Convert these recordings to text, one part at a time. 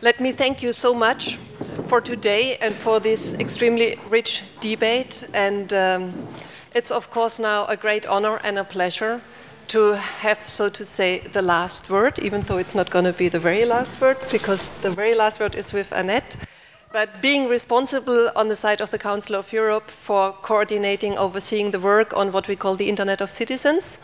Let me thank you so much for today and for this extremely rich debate. And um, it's, of course, now a great honor and a pleasure to have, so to say, the last word, even though it's not going to be the very last word, because the very last word is with Annette. But being responsible on the side of the Council of Europe for coordinating, overseeing the work on what we call the Internet of Citizens,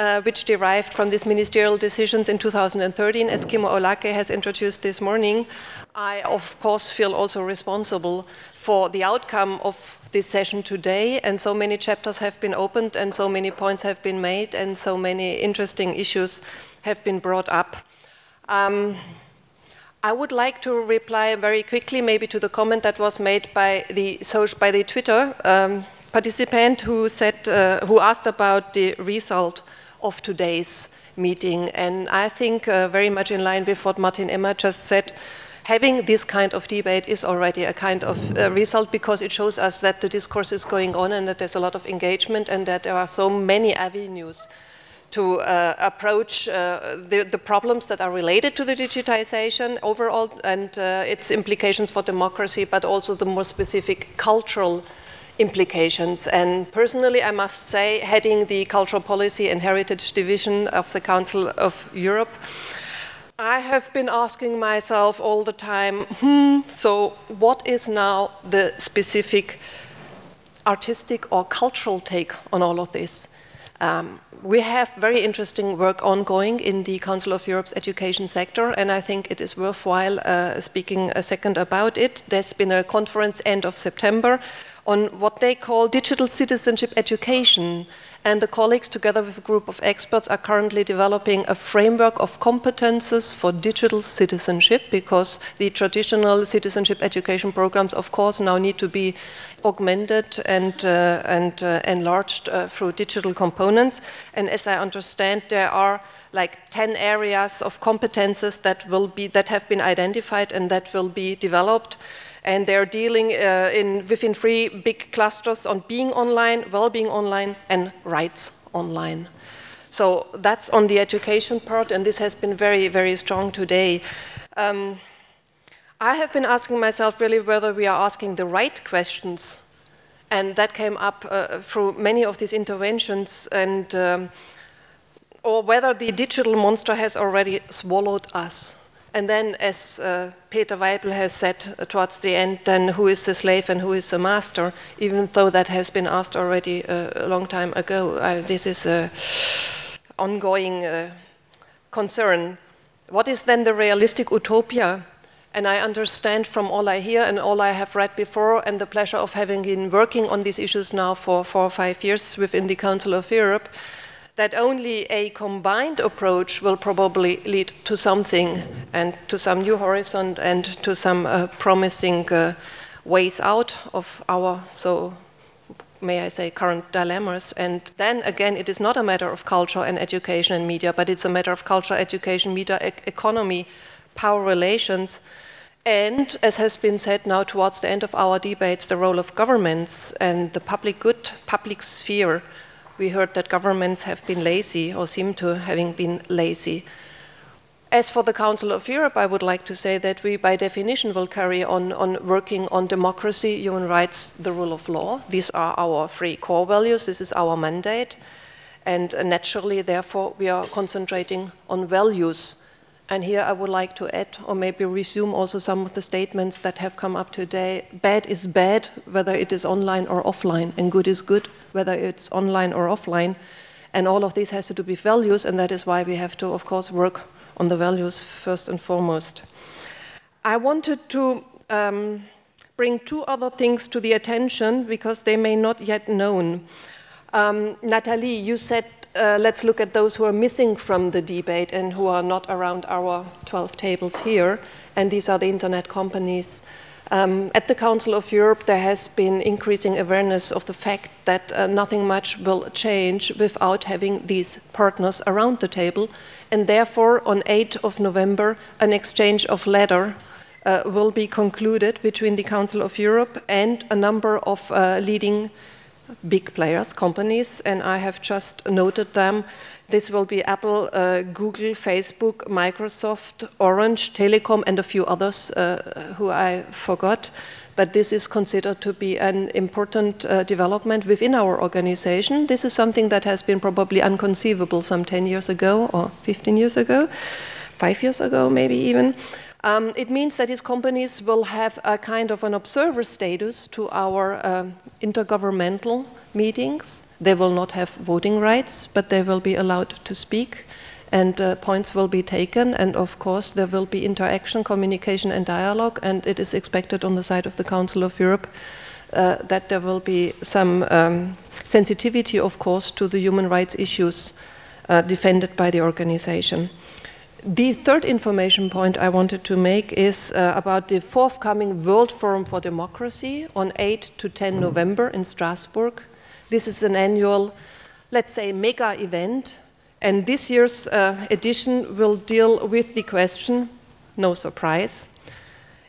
uh, which derived from these ministerial decisions in 2013, as Kimmo Aulake has introduced this morning, I, of course, feel also responsible for the outcome of this session today. And so many chapters have been opened, and so many points have been made, and so many interesting issues have been brought up. Um, I would like to reply very quickly, maybe to the comment that was made by the by the Twitter um, participant who said, uh, who asked about the result of today's meeting. And I think uh, very much in line with what Martin Emmer just said. Having this kind of debate is already a kind of uh, result because it shows us that the discourse is going on and that there's a lot of engagement and that there are so many avenues to uh, approach uh, the, the, problems that are related to the digitization overall and uh, its implications for democracy, but also the more specific cultural implications. And personally, I must say, heading the Cultural Policy and Heritage Division of the Council of Europe, I have been asking myself all the time, hmm, so what is now the specific artistic or cultural take on all of this? Um, we have very interesting work ongoing in the Council of Europe's education sector, and I think it is worthwhile uh, speaking a second about it. There's been a conference end of September on what they call digital citizenship education. And the colleagues, together with a group of experts, are currently developing a framework of competences for digital citizenship because the traditional citizenship education programs, of course, now need to be augmented and, uh, and uh, enlarged uh, through digital components. And as I understand, there are like 10 areas of competences that will be that have been identified and that will be developed and they're dealing uh, in, within three big clusters on being online, well-being online, and rights online. So that's on the education part, and this has been very, very strong today. Um, I have been asking myself really whether we are asking the right questions, and that came up uh, through many of these interventions, and um, or whether the digital monster has already swallowed us. And then, as uh, Peter Weibel has said uh, towards the end, then who is the slave and who is the master, even though that has been asked already uh, a long time ago. Uh, this is an ongoing uh, concern. What is then the realistic utopia? And I understand from all I hear and all I have read before, and the pleasure of having been working on these issues now for four or five years within the Council of Europe, that only a combined approach will probably lead to something and to some new horizon and to some uh, promising uh, ways out of our so may I say, current dilemmas. And then again, it is not a matter of culture and education and media, but it's a matter of culture, education, media, e economy, power relations. And as has been said now towards the end of our debates, the role of governments and the public good, public sphere we heard that governments have been lazy or seem to having been lazy. As for the Council of Europe, I would like to say that we, by definition, will carry on, on working on democracy, human rights, the rule of law. These are our three core values. This is our mandate. And naturally, therefore, we are concentrating on values and here I would like to add, or maybe resume also some of the statements that have come up today. Bad is bad, whether it is online or offline, and good is good, whether it's online or offline. And all of this has to do with values, and that is why we have to, of course, work on the values first and foremost. I wanted to um, bring two other things to the attention because they may not yet known. Um, Natalie, you said uh, let's look at those who are missing from the debate and who are not around our 12 tables here. And these are the internet companies. Um, at the Council of Europe, there has been increasing awareness of the fact that uh, nothing much will change without having these partners around the table. And therefore, on 8th of November, an exchange of letter uh, will be concluded between the Council of Europe and a number of uh, leading big players, companies, and I have just noted them. This will be Apple, uh, Google, Facebook, Microsoft, Orange, Telecom, and a few others uh, who I forgot. But this is considered to be an important uh, development within our organization. This is something that has been probably unconceivable some 10 years ago or 15 years ago, five years ago, maybe even. Um, it means that these companies will have a kind of an observer status to our um, intergovernmental meetings. They will not have voting rights, but they will be allowed to speak and uh, points will be taken. And of course, there will be interaction, communication, and dialogue. And it is expected on the side of the Council of Europe uh, that there will be some um, sensitivity, of course, to the human rights issues uh, defended by the organization. The third information point I wanted to make is uh, about the forthcoming World Forum for Democracy on 8 to 10 November in Strasbourg. This is an annual, let's say, mega event, and this year's uh, edition will deal with the question no surprise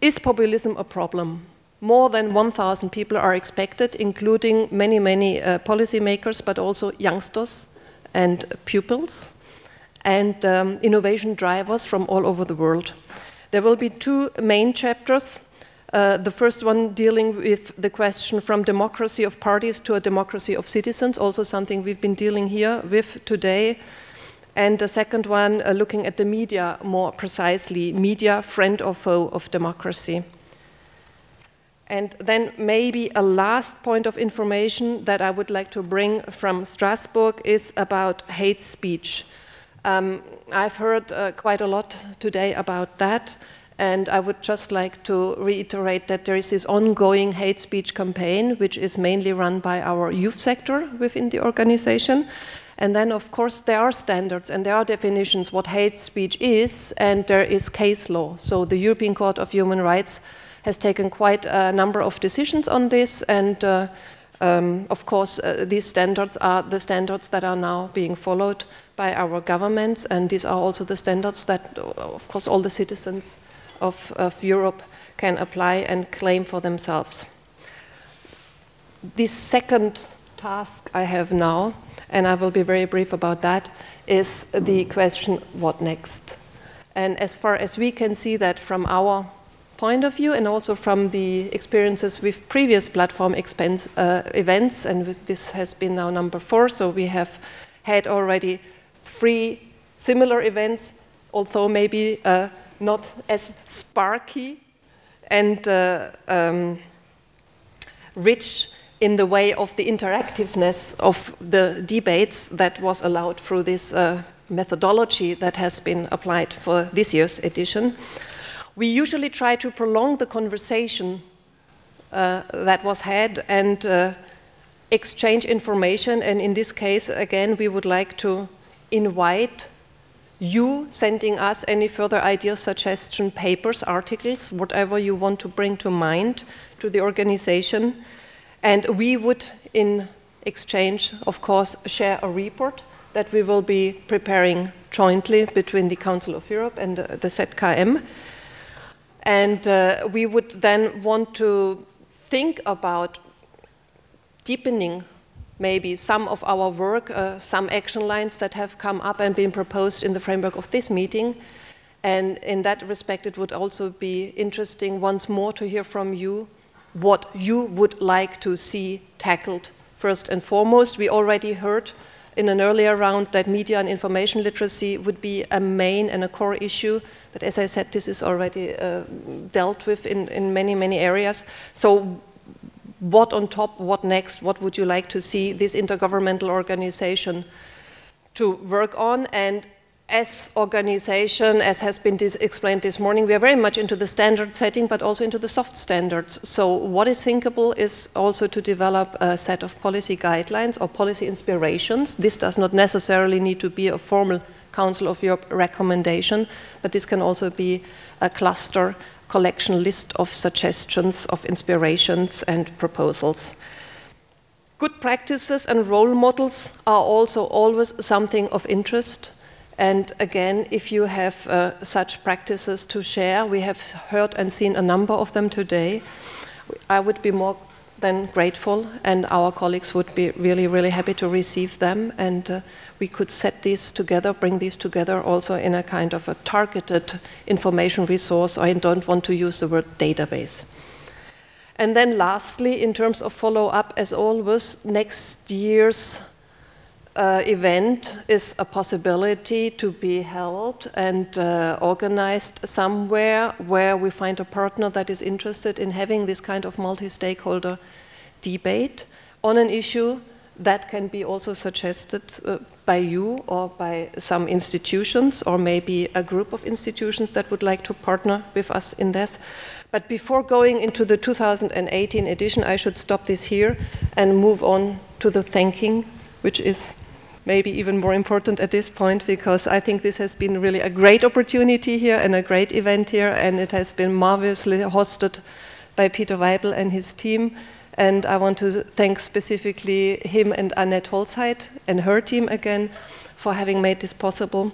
is populism a problem? More than 1,000 people are expected, including many, many uh, policymakers, but also youngsters and pupils and um, innovation drivers from all over the world. There will be two main chapters. Uh, the first one dealing with the question from democracy of parties to a democracy of citizens, also something we've been dealing here with today. And the second one uh, looking at the media more precisely, media, friend or foe of democracy. And then maybe a last point of information that I would like to bring from Strasbourg is about hate speech. Um, I've heard uh, quite a lot today about that, and I would just like to reiterate that there is this ongoing hate speech campaign, which is mainly run by our youth sector within the organization. And then, of course, there are standards and there are definitions what hate speech is, and there is case law. So the European Court of Human Rights has taken quite a number of decisions on this, and uh, um, of course, uh, these standards are the standards that are now being followed by our governments, and these are also the standards that, of course, all the citizens of, of Europe can apply and claim for themselves. This second task I have now, and I will be very brief about that, is the question what next? And as far as we can see that from our point of view and also from the experiences with previous platform expense, uh, events, and this has been now number four, so we have had already three similar events, although maybe uh, not as sparky and uh, um, rich in the way of the interactiveness of the debates that was allowed through this uh, methodology that has been applied for this year's edition. We usually try to prolong the conversation uh, that was had and uh, exchange information. And in this case, again, we would like to invite you sending us any further ideas, suggestions, papers, articles, whatever you want to bring to mind to the organization. And we would, in exchange, of course, share a report that we will be preparing jointly between the Council of Europe and the, the ZKM. And uh, we would then want to think about deepening maybe some of our work, uh, some action lines that have come up and been proposed in the framework of this meeting. And in that respect, it would also be interesting once more to hear from you what you would like to see tackled first and foremost. We already heard in an earlier round that media and information literacy would be a main and a core issue. But as I said, this is already uh, dealt with in, in many, many areas. So what on top, what next, what would you like to see this intergovernmental organization to work on? And as organization, as has been explained this morning, we are very much into the standard setting, but also into the soft standards. So what is thinkable is also to develop a set of policy guidelines or policy inspirations. This does not necessarily need to be a formal Council of Europe recommendation, but this can also be a cluster collection list of suggestions, of inspirations and proposals. Good practices and role models are also always something of interest and again, if you have uh, such practices to share, we have heard and seen a number of them today. I would be more than grateful, and our colleagues would be really, really happy to receive them. And uh, we could set these together, bring these together also in a kind of a targeted information resource. I don't want to use the word database. And then, lastly, in terms of follow up, as always, next year's uh, event is a possibility to be held and uh, organized somewhere where we find a partner that is interested in having this kind of multi stakeholder debate on an issue that can be also suggested uh, by you or by some institutions or maybe a group of institutions that would like to partner with us in this. But before going into the 2018 edition, I should stop this here and move on to the thanking, which is maybe even more important at this point because I think this has been really a great opportunity here and a great event here, and it has been marvelously hosted by Peter Weibel and his team. And I want to thank specifically him and Annette Holzheid and her team again for having made this possible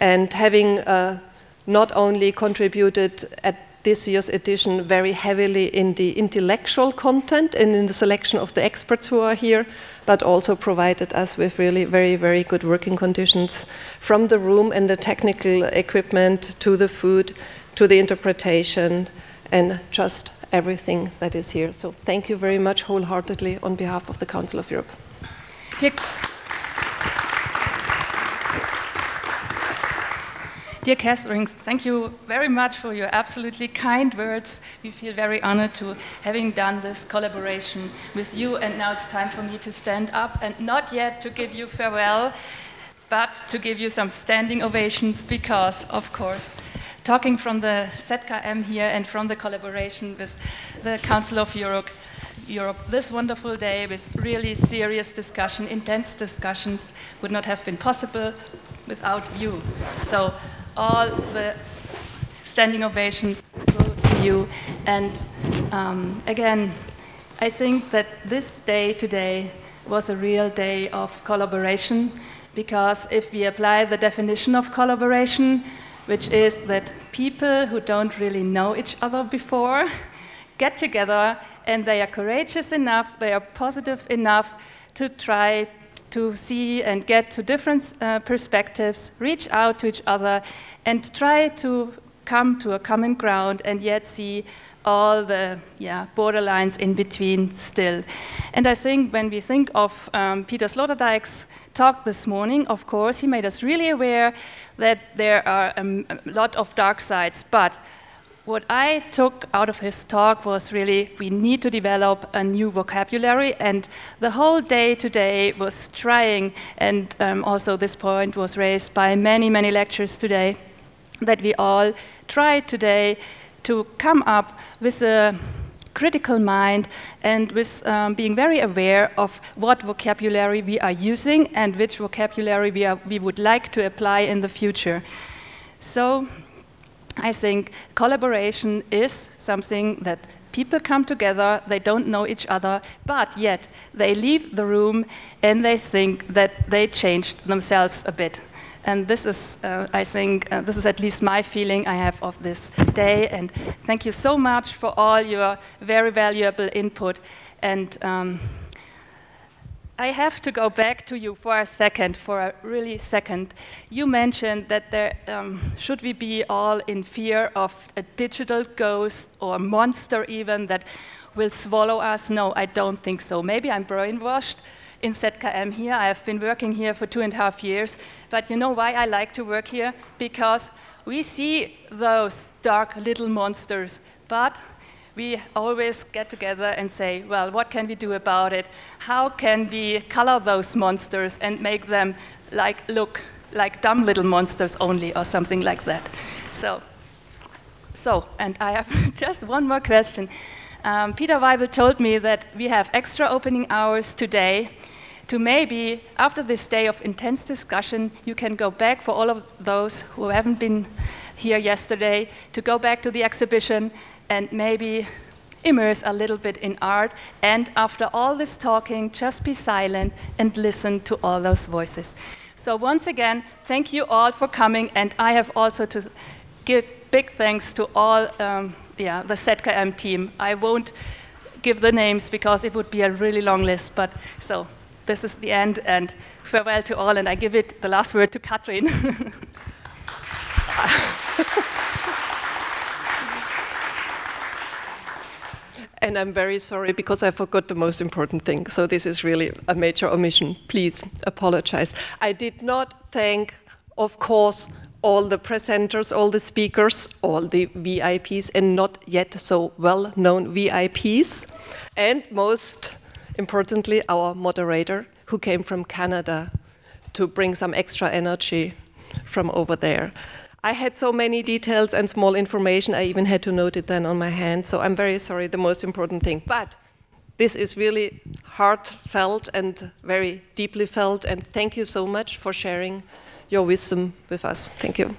and having uh, not only contributed at this year's edition very heavily in the intellectual content and in the selection of the experts who are here, but also provided us with really very, very good working conditions from the room and the technical equipment to the food to the interpretation and just everything that is here. So thank you very much wholeheartedly on behalf of the Council of Europe. Dear Catherine, thank you very much for your absolutely kind words. We feel very honored to having done this collaboration with you. And now it's time for me to stand up and not yet to give you farewell, but to give you some standing ovations because, of course, talking from the ZKM here and from the collaboration with the Council of Europe, Europe, this wonderful day with really serious discussion, intense discussions would not have been possible without you. So all the standing ovation to you. And um, again, I think that this day today was a real day of collaboration because if we apply the definition of collaboration, which is that people who don't really know each other before get together and they are courageous enough, they are positive enough to try to see and get to different uh, perspectives, reach out to each other, and try to come to a common ground and yet see all the yeah, borderlines in between still. And I think when we think of um, Peter Sloterdijk's talk this morning, of course, he made us really aware that there are um, a lot of dark sides, but what I took out of his talk was really we need to develop a new vocabulary, and the whole day today was trying, and um, also this point was raised by many, many lectures today, that we all try today to come up with a critical mind and with um, being very aware of what vocabulary we are using and which vocabulary we, are, we would like to apply in the future. So I think collaboration is something that people come together, they don't know each other, but yet they leave the room and they think that they changed themselves a bit. And this is, uh, I think, uh, this is at least my feeling I have of this day. And thank you so much for all your very valuable input. And um, I have to go back to you for a second, for a really second. You mentioned that there um, should we be all in fear of a digital ghost or monster even that will swallow us? No, I don't think so. Maybe I'm brainwashed in ZKM here. I have been working here for two and a half years. But you know why I like to work here? Because we see those dark little monsters, but we always get together and say, well, what can we do about it? How can we color those monsters and make them like look like dumb little monsters only or something like that? So, so and I have just one more question. Um, Peter Weibel told me that we have extra opening hours today to maybe, after this day of intense discussion, you can go back for all of those who haven't been here yesterday, to go back to the exhibition and maybe immerse a little bit in art. And after all this talking, just be silent and listen to all those voices. So, once again, thank you all for coming. And I have also to give big thanks to all um, yeah, the ZKM team. I won't give the names because it would be a really long list. But so this is the end, and farewell to all. And I give it the last word to Katrin. And I'm very sorry because I forgot the most important thing. So this is really a major omission. Please apologize. I did not thank, of course, all the presenters, all the speakers, all the VIPs, and not yet so well known VIPs. And most importantly, our moderator, who came from Canada to bring some extra energy from over there. I had so many details and small information, I even had to note it then on my hand. So I'm very sorry, the most important thing. But this is really heartfelt and very deeply felt. And thank you so much for sharing your wisdom with us. Thank you.